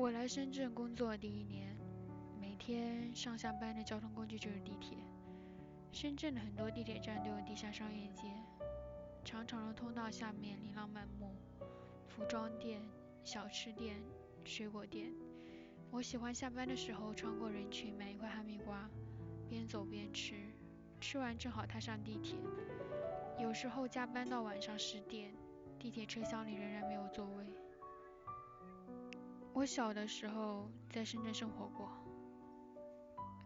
我来深圳工作第一年，每天上下班的交通工具就是地铁。深圳的很多地铁站都有地下商业街，长长的通道下面琳琅满目，服装店、小吃店、水果店。我喜欢下班的时候穿过人群买一块哈密瓜，边走边吃，吃完正好踏上地铁。有时候加班到晚上十点，地铁车厢里仍然没有座位。我小的时候在深圳生活过，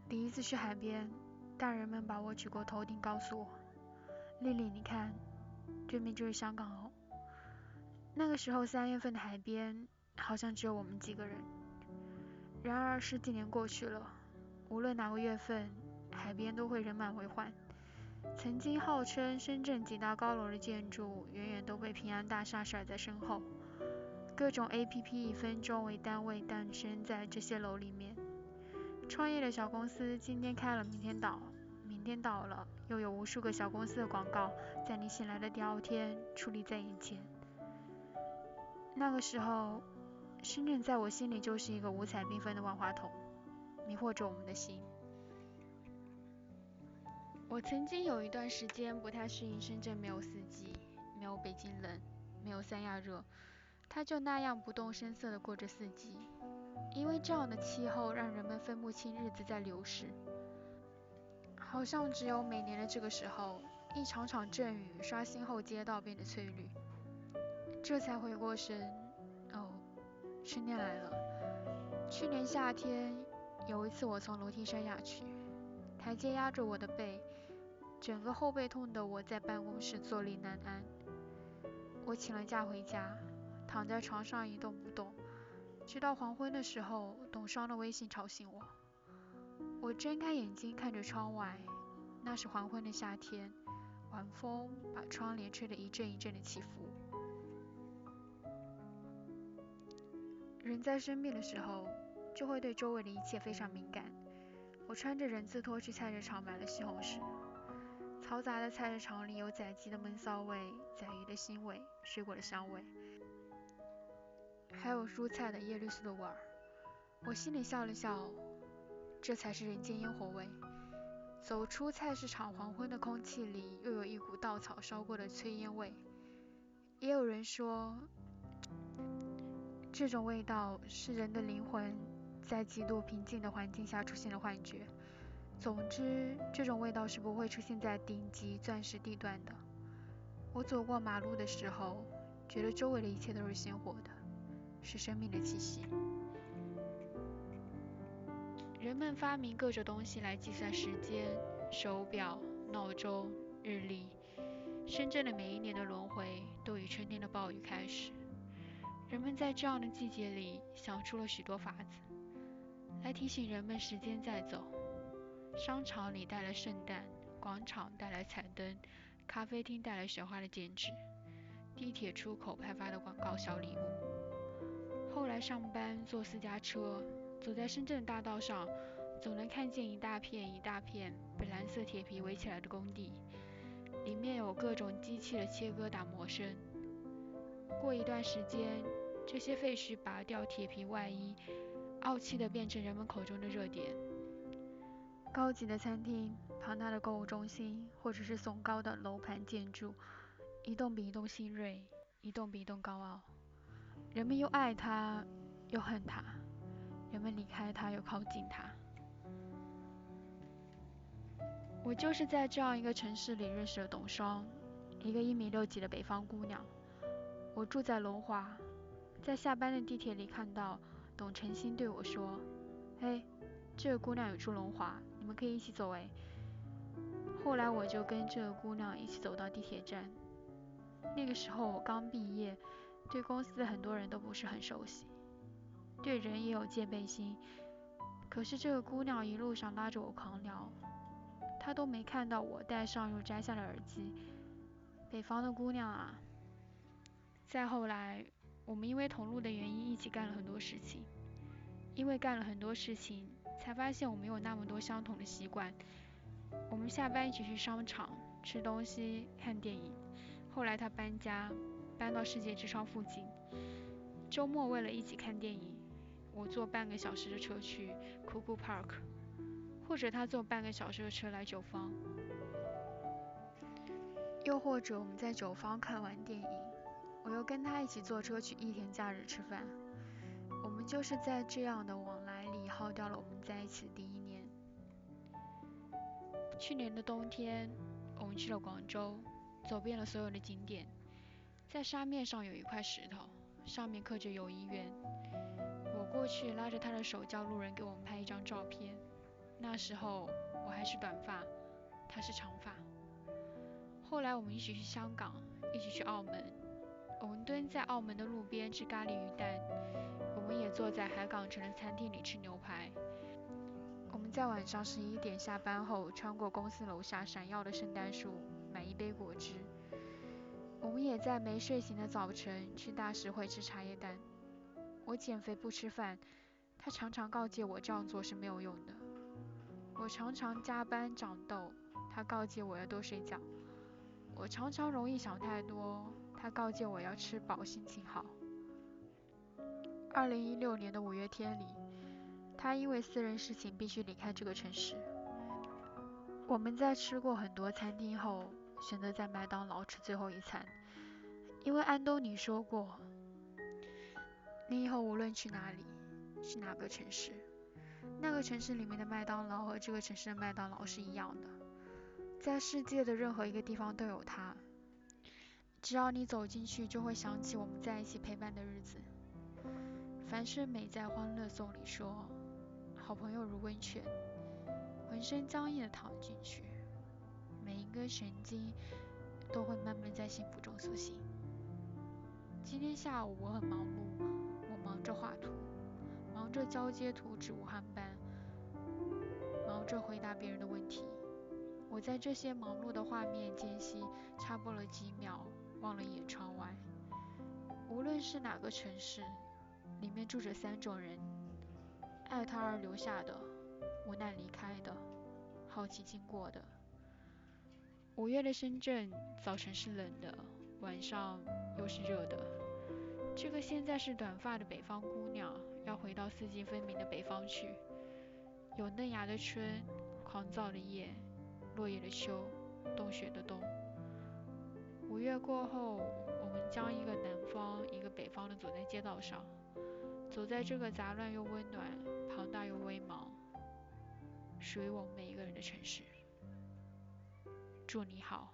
第一次去海边，大人们把我举过头顶，告诉我：“丽丽，你看，对面就是香港哦。”那个时候三月份的海边好像只有我们几个人。然而十几年过去了，无论哪个月份，海边都会人满为患。曾经号称深圳几大高楼的建筑，远远都被平安大厦甩在身后。各种 APP 以分钟为单位诞生在这些楼里面。创业的小公司今天开了，明天倒，明天倒了，又有无数个小公司的广告在你醒来的第二天矗立在眼前。那个时候，深圳在我心里就是一个五彩缤纷的万花筒，迷惑着我们的心。我曾经有一段时间不太适应深圳没有四季，没有北京冷，没有三亚热，他就那样不动声色地过着四季。因为这样的气候让人们分不清日子在流逝，好像只有每年的这个时候，一场场阵雨刷新后街道变得翠绿，这才回过神，哦，春天来了。去年夏天有一次我从楼梯摔下去。台阶压着我的背，整个后背痛得我在办公室坐立难安。我请了假回家，躺在床上一动不动，直到黄昏的时候，董双的微信吵醒我。我睁开眼睛看着窗外，那是黄昏的夏天，晚风把窗帘吹得一阵一阵的起伏。人在生病的时候，就会对周围的一切非常敏感。我穿着人字拖去菜市场买了西红柿。嘈杂的菜市场里有宰鸡的闷骚味、宰鱼的腥味、水果的香味，还有蔬菜的叶绿素的味儿。我心里笑了笑，这才是人间烟火味。走出菜市场，黄昏的空气里又有一股稻草烧过的炊烟味。也有人说，这种味道是人的灵魂。在极度平静的环境下出现了幻觉。总之，这种味道是不会出现在顶级钻石地段的。我走过马路的时候，觉得周围的一切都是鲜活的，是生命的气息。人们发明各种东西来计算时间，手表、闹钟、日历。深圳的每一年的轮回，都以春天的暴雨开始。人们在这样的季节里，想出了许多法子。来提醒人们时间在走。商场里带来圣诞，广场带来彩灯，咖啡厅带来雪花的剪纸，地铁出口派发的广告小礼物。后来上班坐私家车，走在深圳大道上，总能看见一大片一大片被蓝色铁皮围起来的工地，里面有各种机器的切割打磨声。过一段时间，这些废墟拔掉铁皮外衣。傲气的变成人们口中的热点。高级的餐厅、庞大的购物中心，或者是耸高的楼盘建筑，一栋比一栋新锐，一栋比一栋高傲。人们又爱它，又恨它；人们离开它，又靠近它。我就是在这样一个城市里认识了董双，一个一米六几的北方姑娘。我住在龙华，在下班的地铁里看到。董晨星对我说：“嘿，这个姑娘有住龙华，你们可以一起走诶。”后来我就跟这个姑娘一起走到地铁站。那个时候我刚毕业，对公司的很多人都不是很熟悉，对人也有戒备心。可是这个姑娘一路上拉着我狂聊，她都没看到我戴上又摘下了耳机。北方的姑娘啊。再后来。我们因为同路的原因一起干了很多事情，因为干了很多事情，才发现我们有那么多相同的习惯。我们下班一起去商场吃东西、看电影。后来她搬家，搬到世界之窗附近。周末为了一起看电影，我坐半个小时的车去 Cuckoo Park，或者他坐半个小时的车来九方，又或者我们在九方看完电影，我又跟他一起坐车去益田假日吃饭。我们就是在这样的往来里耗掉了我们在一起的第一年。去年的冬天，我们去了广州，走遍了所有的景点，在沙面上有一块石头，上面刻着“友谊园”。我过去拉着他的手，叫路人给我们拍一张照片。那时候我还是短发，他是长发。后来我们一起去香港，一起去澳门。我们蹲在澳门的路边吃咖喱鱼蛋，我们也坐在海港城的餐厅里吃牛排。我们在晚上十一点下班后，穿过公司楼下闪耀的圣诞树，买一杯果汁。在没睡醒的早晨去大食会吃茶叶蛋。我减肥不吃饭，他常常告诫我这样做是没有用的。我常常加班长痘，他告诫我要多睡觉。我常常容易想太多，他告诫我要吃饱，心情好。二零一六年的五月天里，他因为私人事情必须离开这个城市。我们在吃过很多餐厅后，选择在麦当劳吃最后一餐，因为安东尼说过。你以后无论去哪里，去哪个城市，那个城市里面的麦当劳和这个城市的麦当劳是一样的，在世界的任何一个地方都有它。只要你走进去，就会想起我们在一起陪伴的日子。樊胜美在《欢乐颂》里说：“好朋友如温泉，浑身僵硬的躺进去，每一根神经都会慢慢在幸福中苏醒。”今天下午我很忙碌。我忙着画图，忙着交接图纸武汉班，忙着回答别人的问题。我在这些忙碌的画面间隙插播了几秒，望了一眼窗外。无论是哪个城市，里面住着三种人：爱他而留下的，无奈离开的，好奇经过的。五月的深圳，早晨是冷的，晚上又是热的。这个现在是短发的北方姑娘，要回到四季分明的北方去。有嫩芽的春，狂躁的叶，落叶的秋，冬雪的冬。五月过后，我们将一个南方，一个北方的走在街道上，走在这个杂乱又温暖、庞大又微茫、属于我们每一个人的城市。祝你好。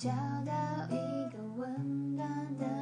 找到一个温暖的